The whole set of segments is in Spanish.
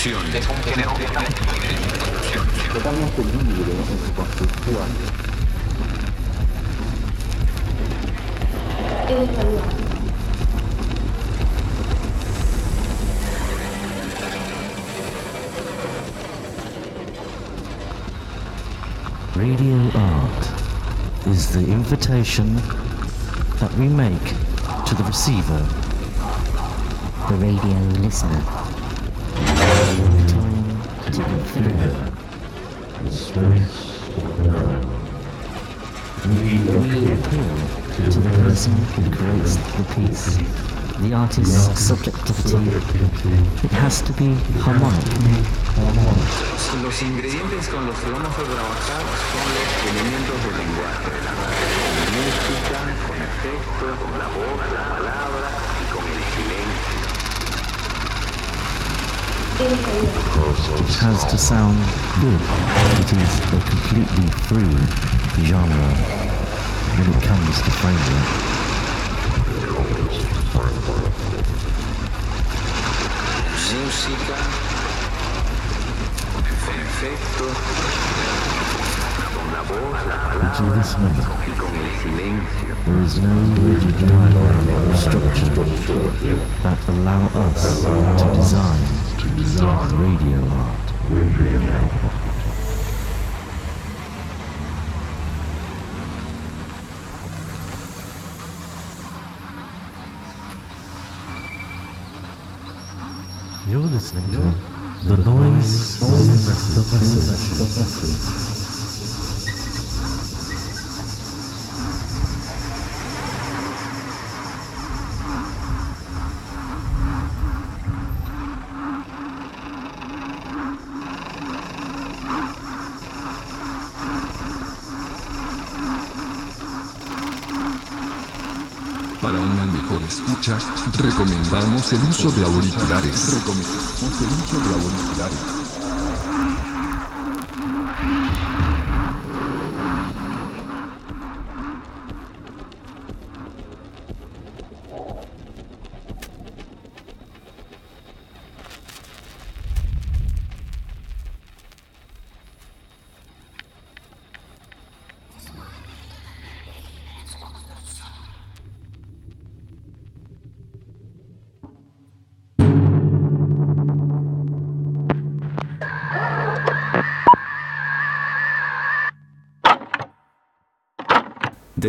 Totalmente libre en su construcción. Radio art is the invitation that we make to the receiver, the radio listener. Time to consider. We appeal to the person who creates the piece, the artist's subjectivity. It has to be harmonic. Los ingredientes con los que vamos a trabajar son los elementos del lenguaje, con música, con con la voz, la palabra y con el silencio. It has to sound good. It is a completely free genre when it comes to framework. Música, con efectos, con la voz, la palabra this moment, y con el silencio. there is no rigid diagram or structure that allow us to design radio art. You're listening to the noise of the message. Recomendamos el uso de auriculares.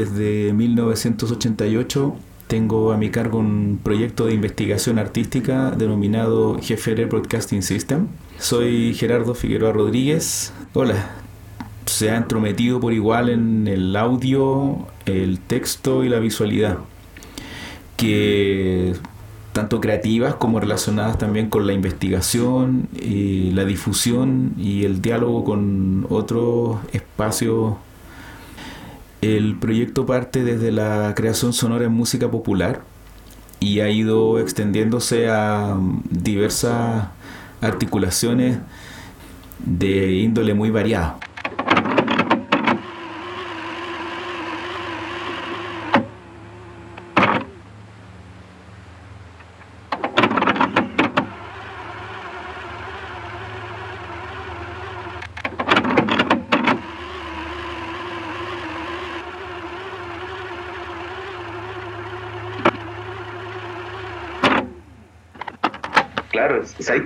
Desde 1988 tengo a mi cargo un proyecto de investigación artística denominado Jefere Broadcasting System. Soy Gerardo Figueroa Rodríguez. Hola. Se ha entrometido por igual en el audio, el texto y la visualidad, que tanto creativas como relacionadas también con la investigación, la difusión y el diálogo con otros espacios el proyecto parte desde la creación sonora en música popular y ha ido extendiéndose a diversas articulaciones de índole muy variada.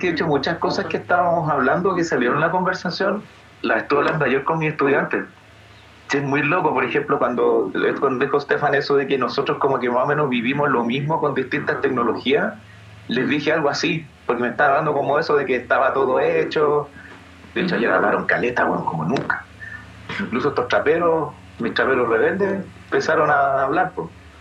He hecho muchas cosas que estábamos hablando que salieron en la conversación, las estuve hablando ayer con mis estudiantes. Es muy loco, por ejemplo, cuando, cuando dijo Stefan eso de que nosotros como que más o menos vivimos lo mismo con distintas tecnologías, les dije algo así, porque me estaba dando como eso de que estaba todo hecho. De hecho, ayer hablaron caleta, bueno, como nunca. Incluso estos traperos mis traperos rebeldes empezaron a hablar.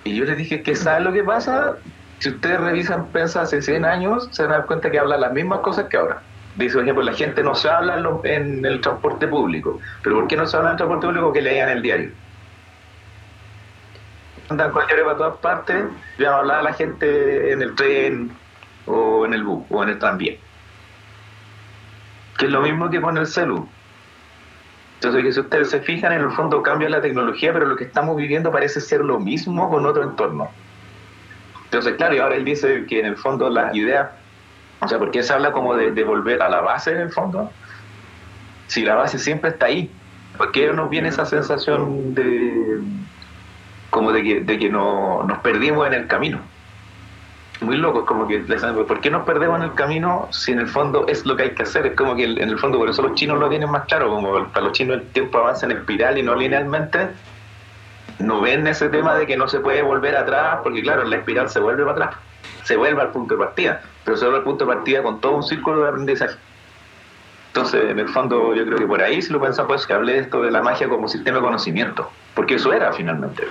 Y yo les dije que ¿saben lo que pasa? Si ustedes revisan prensa hace 100 años, se van a dar cuenta que hablan las mismas cosas que ahora. Dice, por ejemplo, la gente no se habla en, el transporte público. ¿Pero por qué no se habla en el transporte público? Que leían el diario. Andan con diario para todas partes, ya no hablaba la gente en el tren o en el bus o en el tranvía. Que es lo mismo que con el celu. Entonces, si ustedes se fijan, en el fondo cambia la tecnología, pero lo que estamos viviendo parece ser lo mismo con otro entorno. Entonces, claro, y ahora él dice que en el fondo las ideas, o sea, porque se habla como de, volver a la base en el fondo, si la base siempre está ahí, ¿por qué nos viene esa sensación de como de que, de que no, nos perdimos en el camino? Muy loco, como que, ¿por qué nos perdemos en el camino si en el fondo es lo que hay que hacer? Es como que en el fondo, por eso los chinos lo tienen más claro, como para los chinos el tiempo avanza en espiral y no linealmente, no ven ese tema de que no se puede volver atrás, porque claro, la espiral se vuelve para atrás, se vuelve al punto de partida, pero se vuelve al punto de partida con todo un círculo de aprendizaje. Entonces, en el fondo, yo creo que por ahí, si lo pensamos, pues que hablé de esto de la magia como sistema de conocimiento, porque eso era finalmente.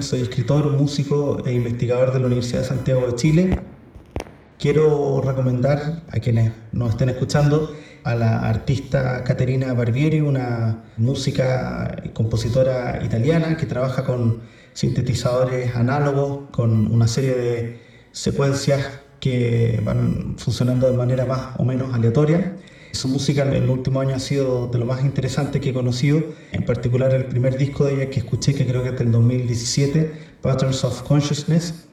Soy escritor, músico e investigador de la Universidad de Santiago de Chile. Quiero recomendar a quienes nos estén escuchando a la artista Caterina Barbieri, una música y compositora italiana que trabaja con sintetizadores análogos, con una serie de secuencias que van funcionando de manera más o menos aleatoria. Su música en el último año ha sido de lo más interesante que he conocido, en particular el primer disco de ella que escuché, que creo que es del 2017, Patterns of Consciousness.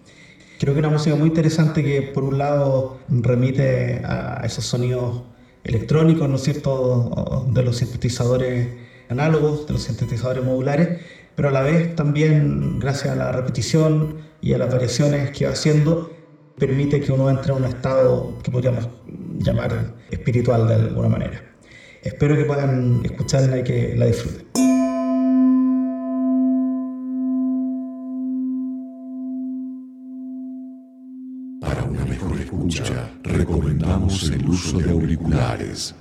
Creo que es una música muy interesante que por un lado remite a esos sonidos electrónicos, ¿no es cierto?, de los sintetizadores análogos, de los sintetizadores modulares, pero a la vez también, gracias a la repetición y a las variaciones que va haciendo, permite que uno entre a un estado que podríamos llamar espiritual de alguna manera. Espero que puedan escucharla y que la disfruten. Para una mejor escucha, recomendamos el uso de auriculares.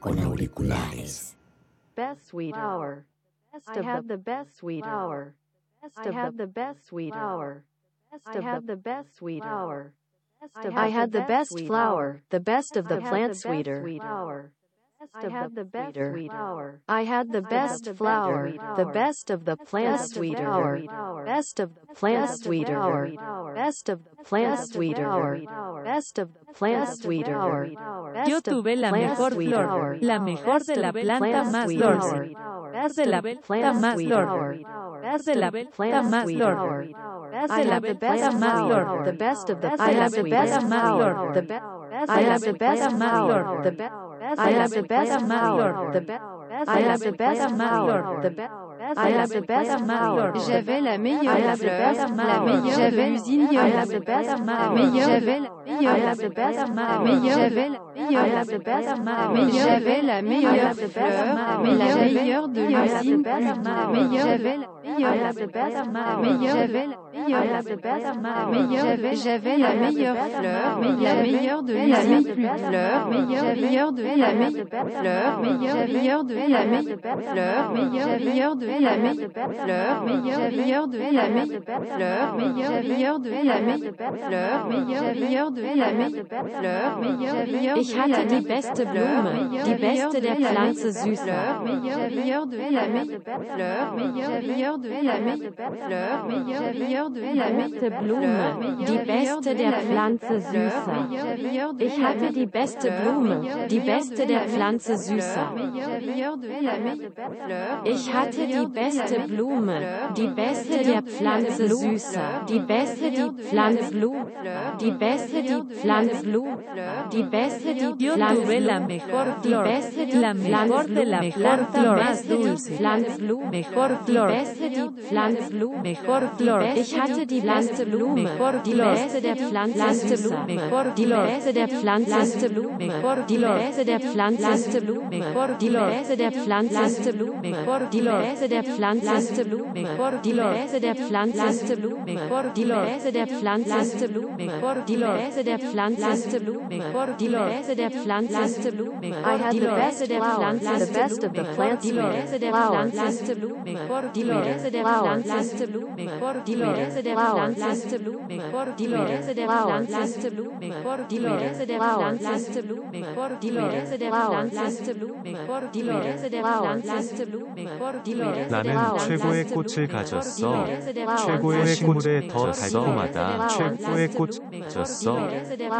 Con auriculares. best sweet hour. I have the best sweet hour. I have the best sweet hour. I have the best sweet hour. I had the best flower, the best of the plant sweeter. I had the best sweet hour. I had the best flower, the best of the plant sweeter. Best of the plant sweeter. Best of the plant sweeter. Best of the plant sweeter. Yo tuve la mejor flor, la mejor de la planta más dulce. de la planta más dulce. de la planta más dulce. de la planta más dulce. The best of the I have the best flower. The best. I have the best flower. The best. I have the best flower. The best. I have the best flower. The best. I have the best flower. J'avais la meilleure fleur, la meilleure j'avais l'usine I have the best la meilleure j'avais la meilleure I have the best meilleure j'avais la meilleure I have the best la meilleure j'avais la meilleure fleur, la meilleure de l'usine la meilleure j'avais la meilleure j'avais la meilleure best la meilleure j'avais la meilleure fleur, la meilleure de fleur, meilleure de la meilleure fleur, meilleure de la meilleure fleur, meilleure de la meilleure fleur, meilleure de la meilleure fleur, meilleure de la meilleure fleur, meilleure de la meilleure fleur, meilleure Ich hatte die beste Blume, die beste der Pflanze Süßer. meilleure de la meilleure fleur, meilleure de la meilleure fleur, meilleure de la beste Blume, die beste der Pflanze Süßer. Ich hatte die beste Blume, die beste der Pflanze Süßer. Ich hatte die beste Blume, die beste der Pflanze Süßer. Die beste die Pflanze Blume, die beste die Pflanze Blume, die beste die Pflanze Blume, die beste die la mejor de la planta más dulce, Pflanze Blume, mejor die flor, beste die Pflanze Pflanzblume, Flor. Ich hatte die Pflanzblume, die Läse der Pflanzenblume, die Läse der Pflanzenblume, die Läse der Pflanzenblume, die Läse der Pflanzenblume, die Läse der Pflanzenblume, die Läse der Pflanzenblume, die Läse der Pflanzenblume, die Läse der Pflanzenblume, die Läse der Pflanzenblume, die Läse der Pflanzenblume, die Läse der Pflanzenblume, die Läse der. Pflanze Blume, die beste der Pflanze Blume, die beste der Pflanze Blume, die beste der Pflanze Blume, die beste der Pflanze Blume, die beste der Pflanze Blume, die beste der 나는 최고의 꽃을 가졌어. 최고의 식물에 더 달콤하다. 최고의 꽃을 졌어.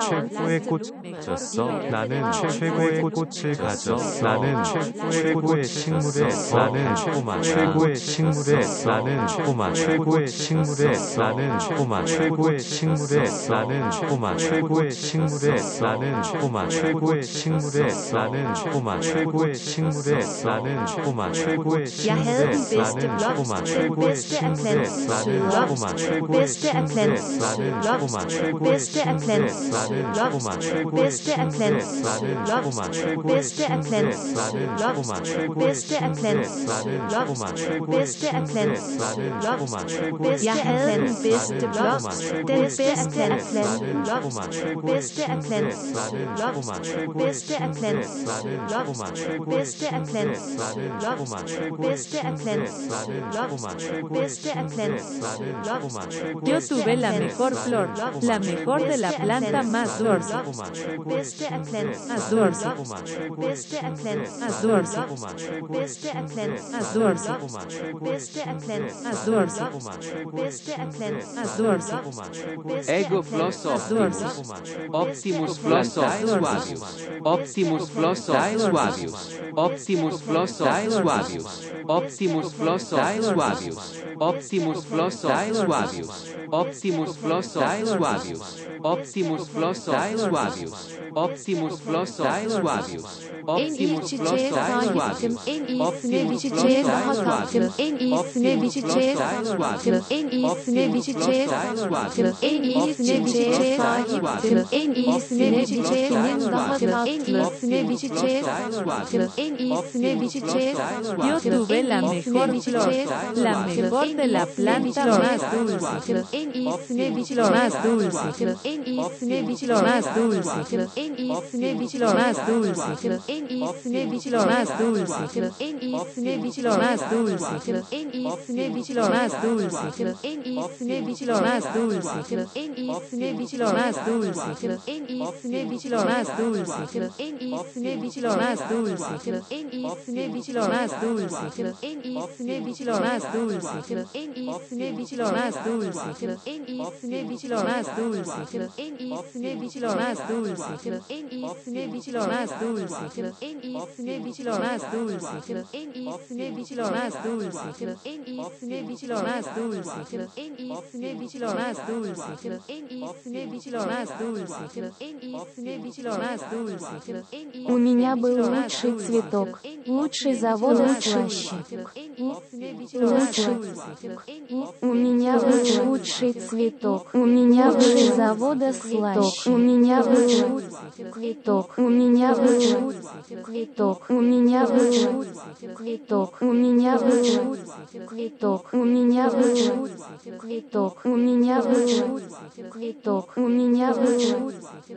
최고의 꽃을 졌어. 나는 최고의 꽃을 가졌어. 나는 최고의 식물에 나는 최고의 식물에 나는 꼬마 최고의 식물에 나는 꼬마 최고의 식물에 나는 꼬마 최고의 식물에 나는 꼬마 최고의 식물에 나는 꼬마 최고의 식물에 나는 꼬마 최고의 식물에 나는 꼬마 최고의 식물에 나는 꼬마 최고의 식물에 나는 꼬마 최고의 식물에 나는 꼬마 최고의 식물에 나는 꼬마 최고의 식물에 나는 꼬마 최고의 식물에 나는 꼬마 최고의 식물에 나는 꼬마 최고의 식물에 Lobst, Yo tuve la mejor flor, la mejor de la planta más dulce. Más dulce. Más dulce. Más dulce. Erkenntnis, Azurs, beste Erkenntnis, Ego plus Optimus, Optimus plus Optimus plus Optimus plus Optimus plus Optimus plus Optimus plus Optimus plus Optimus plus Optimus plus Suavius, en iyisine bir çiçeğe sahipsin. En iyisine bir çiçeğe sahipsin. En iyisine bir çiçeğe sahipsin. En iyisine senin daha tatlı. En iyisine bir çiçeğe sahipsin. En iyisine bir çiçeğe Yo tuve la mejor flor, la mejor de la planta más dulce, En iyisine bir çiçeğe más dulce, En iyisine bir çiçeğe más dulce, En iyisine bir çiçeğe más dulce, En iyisine bir çiçeğe más dulce, En iyisine bir çiçeğe más dulce, En iyisine biçilmez değil sakın. En iyisine biçilmez değil sakın. En iyisine biçilmez değil sakın. En iyisine biçilmez değil sakın. En iyisine biçilmez değil sakın. En iyisine biçilmez değil sakın. En iyisine biçilmez değil sakın. En iyisine biçilmez değil sakın. En iyisine biçilmez değil sakın. En iyisine biçilmez değil sakın. En iyisine biçilmez değil sakın. En iyisine biçilmez değil sakın. En iyisine biçilmez değil sakın. En En iyisine más dulce, En iyisine más dulce, En iyisine más dulce, En iyisine dulce, En У меня был лучший цветок, лучший завода слаще. Лучший. У меня был лучший цветок, у меня был завода слаще. У меня был цветок, у меня был цветок, у меня был цветок, у меня был Квиток. У меня вышел. Квиток. У меня вышел. Квиток. У меня вышел.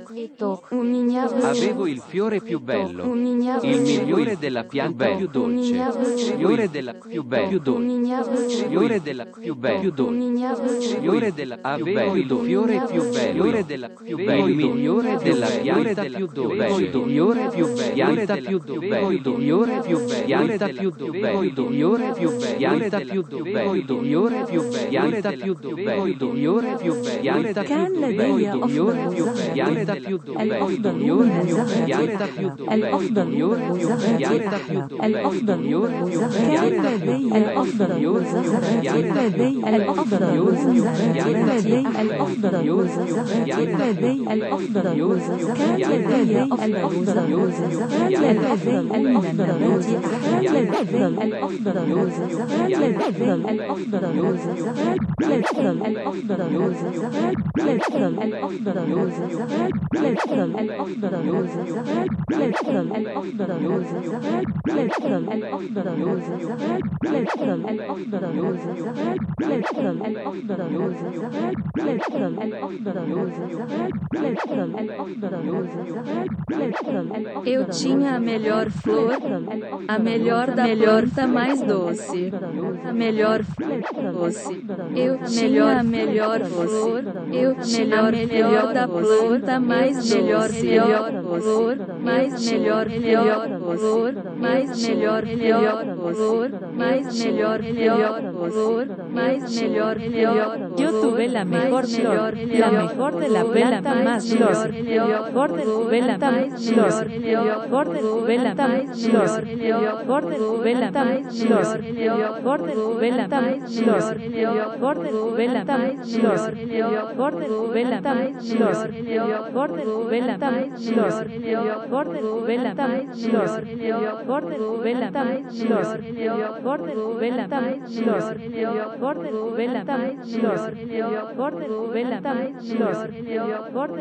Квиток. У меня вышел. Avevo il fiore più bello. У меня Il migliore della pianta più dolce. migliore della più bella. Più dolce. migliore della più bella. Più dolce. migliore della più bella. Avevo il fiore più bello. Fiore della più bella. Il migliore della pianta più dolce. Il migliore più bella. Pianta più dolce. Il migliore più bella. Pianta più dolce. Il migliore più bella. Pianta pianta più doverosa, più pianta più doverosa, più pianta كان لدي أفضل الأفضل مزاجات الأفضل مزاجات الأفضل مزاجات كان لدي الأفضل مزاجات لدي الأفضل مزاجات لدي الأفضل مزاجات لدي الأفضل مزاجات كان لدي الأفضل مزاجات كان لدي الأفضل مزاجات كان لدي الأفضل مزاجات Eu tinha a melhor flor, a melhor da melhor tá mais doce. A melhor doce. Eu tinha a melhor flor, eu tinha a melhor da planta mais melhor melhor flor, mais melhor melhor flor, mais melhor melhor flor, mais melhor melhor flor, mais melhor melhor Yo tuve la mejor flor, la mejor de la planta más flor, mejor de la la más flor, mejor de la la más flor, mejor de la la más flor,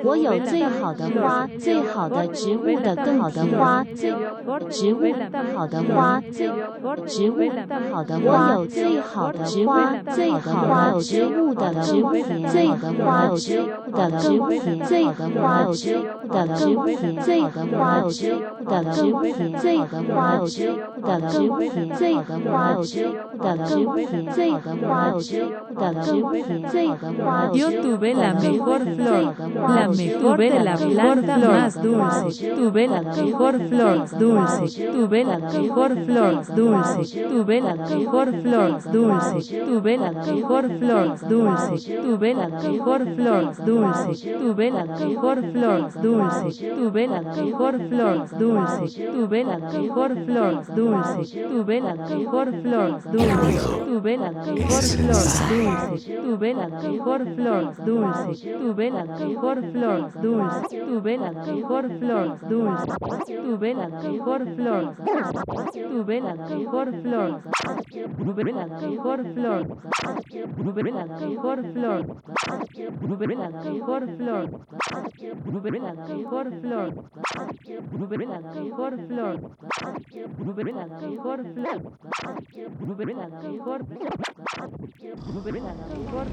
我有最好的花，最好的植物的更好的花，最植物更好的花，最植物更好的花。有最好的花，最好的植物的植物田，最花有植物的植物田，最花有植物的植物田，最花有植物的植物田，最花有植物的植物田，最花有植物的植物田，最花有植物的植物 Yo tuve la mejor flor, la mejor de la planta más dulce, tuve la mejor flor dulce, tuve la mejor flor dulce, tuve la mejor flor dulce, tuve la mejor flor dulce, tuve la mejor flor dulce, tuve la mejor flor dulce, tuve la mejor flor dulce, tuve la mejor flor dulce, tuve la mejor flor dulce, tuve la mejor flor dulce tuve la mejor flor, dulce, tuve la mejor flor, dulce, tuve la mejor flor, dulce, tuve la mejor flor, tuve la mejor flor, tuve la mejor flor, tuve la mejor flor, tuve la mejor flor, tuve la mejor flor, tuve la mejor flor, tuve la mejor flor, tuve la mejor tuve problema.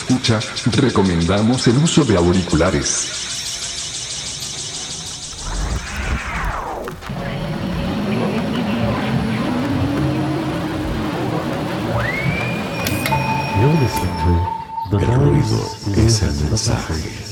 Escucha, recomendamos el uso de auriculares. The El ruido es el mensaje.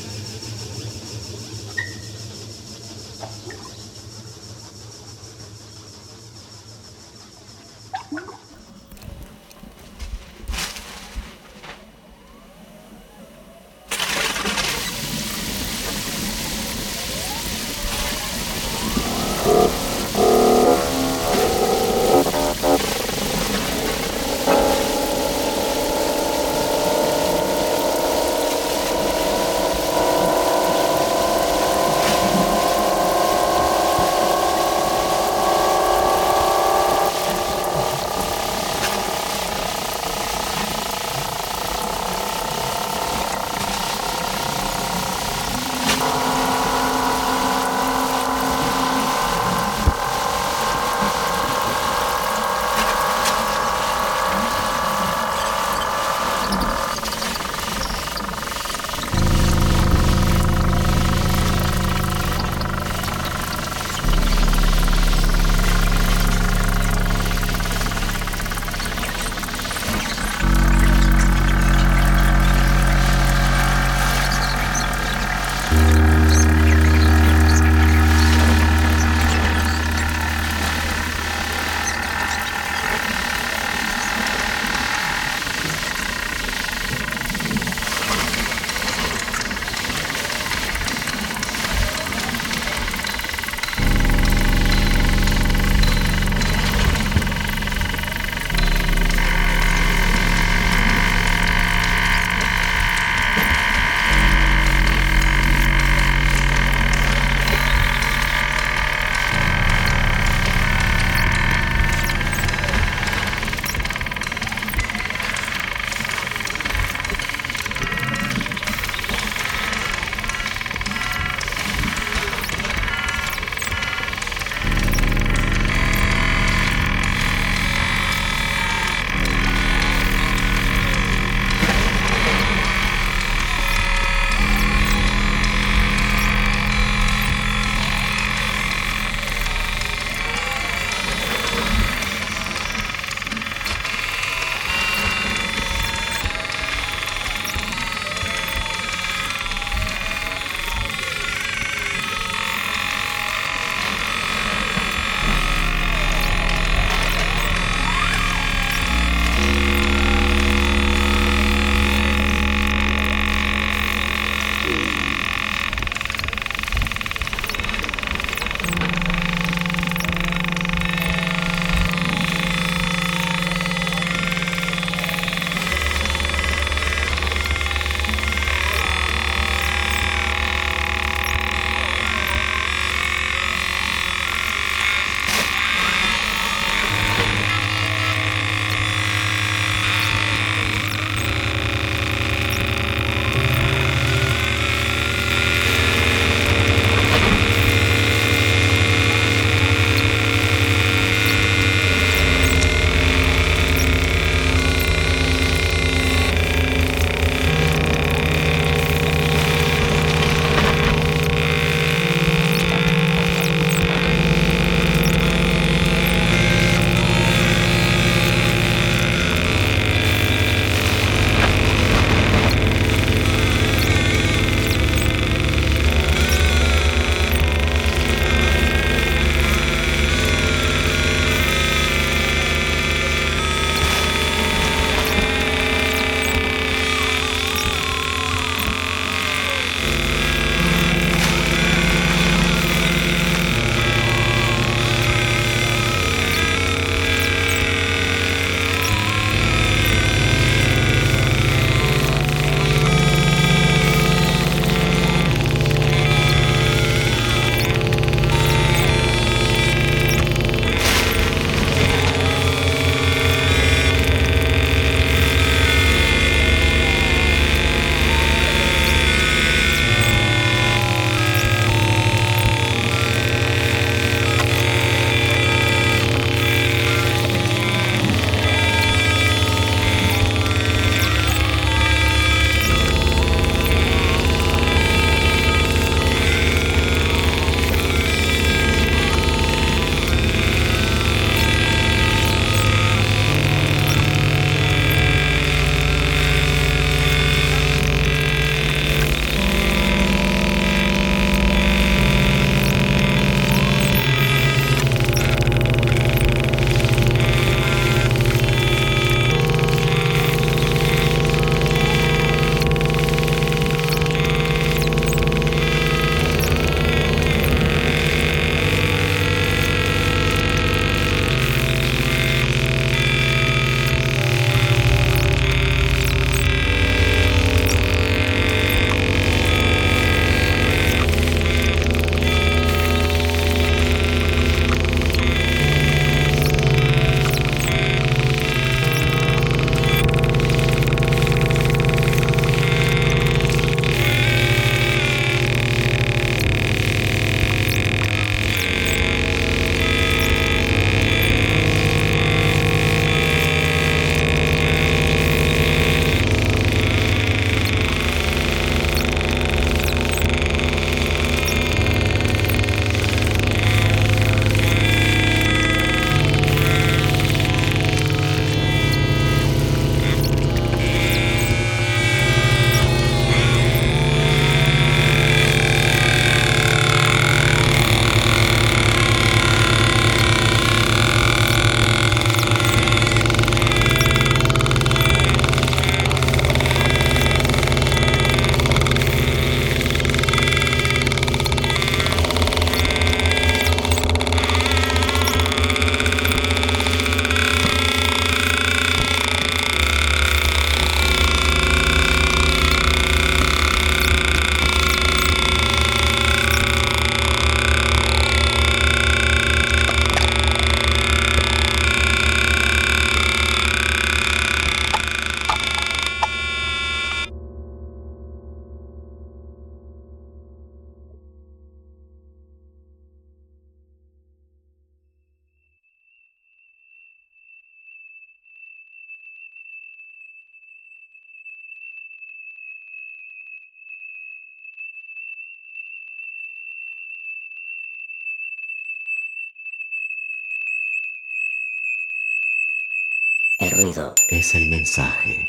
Es el mensaje.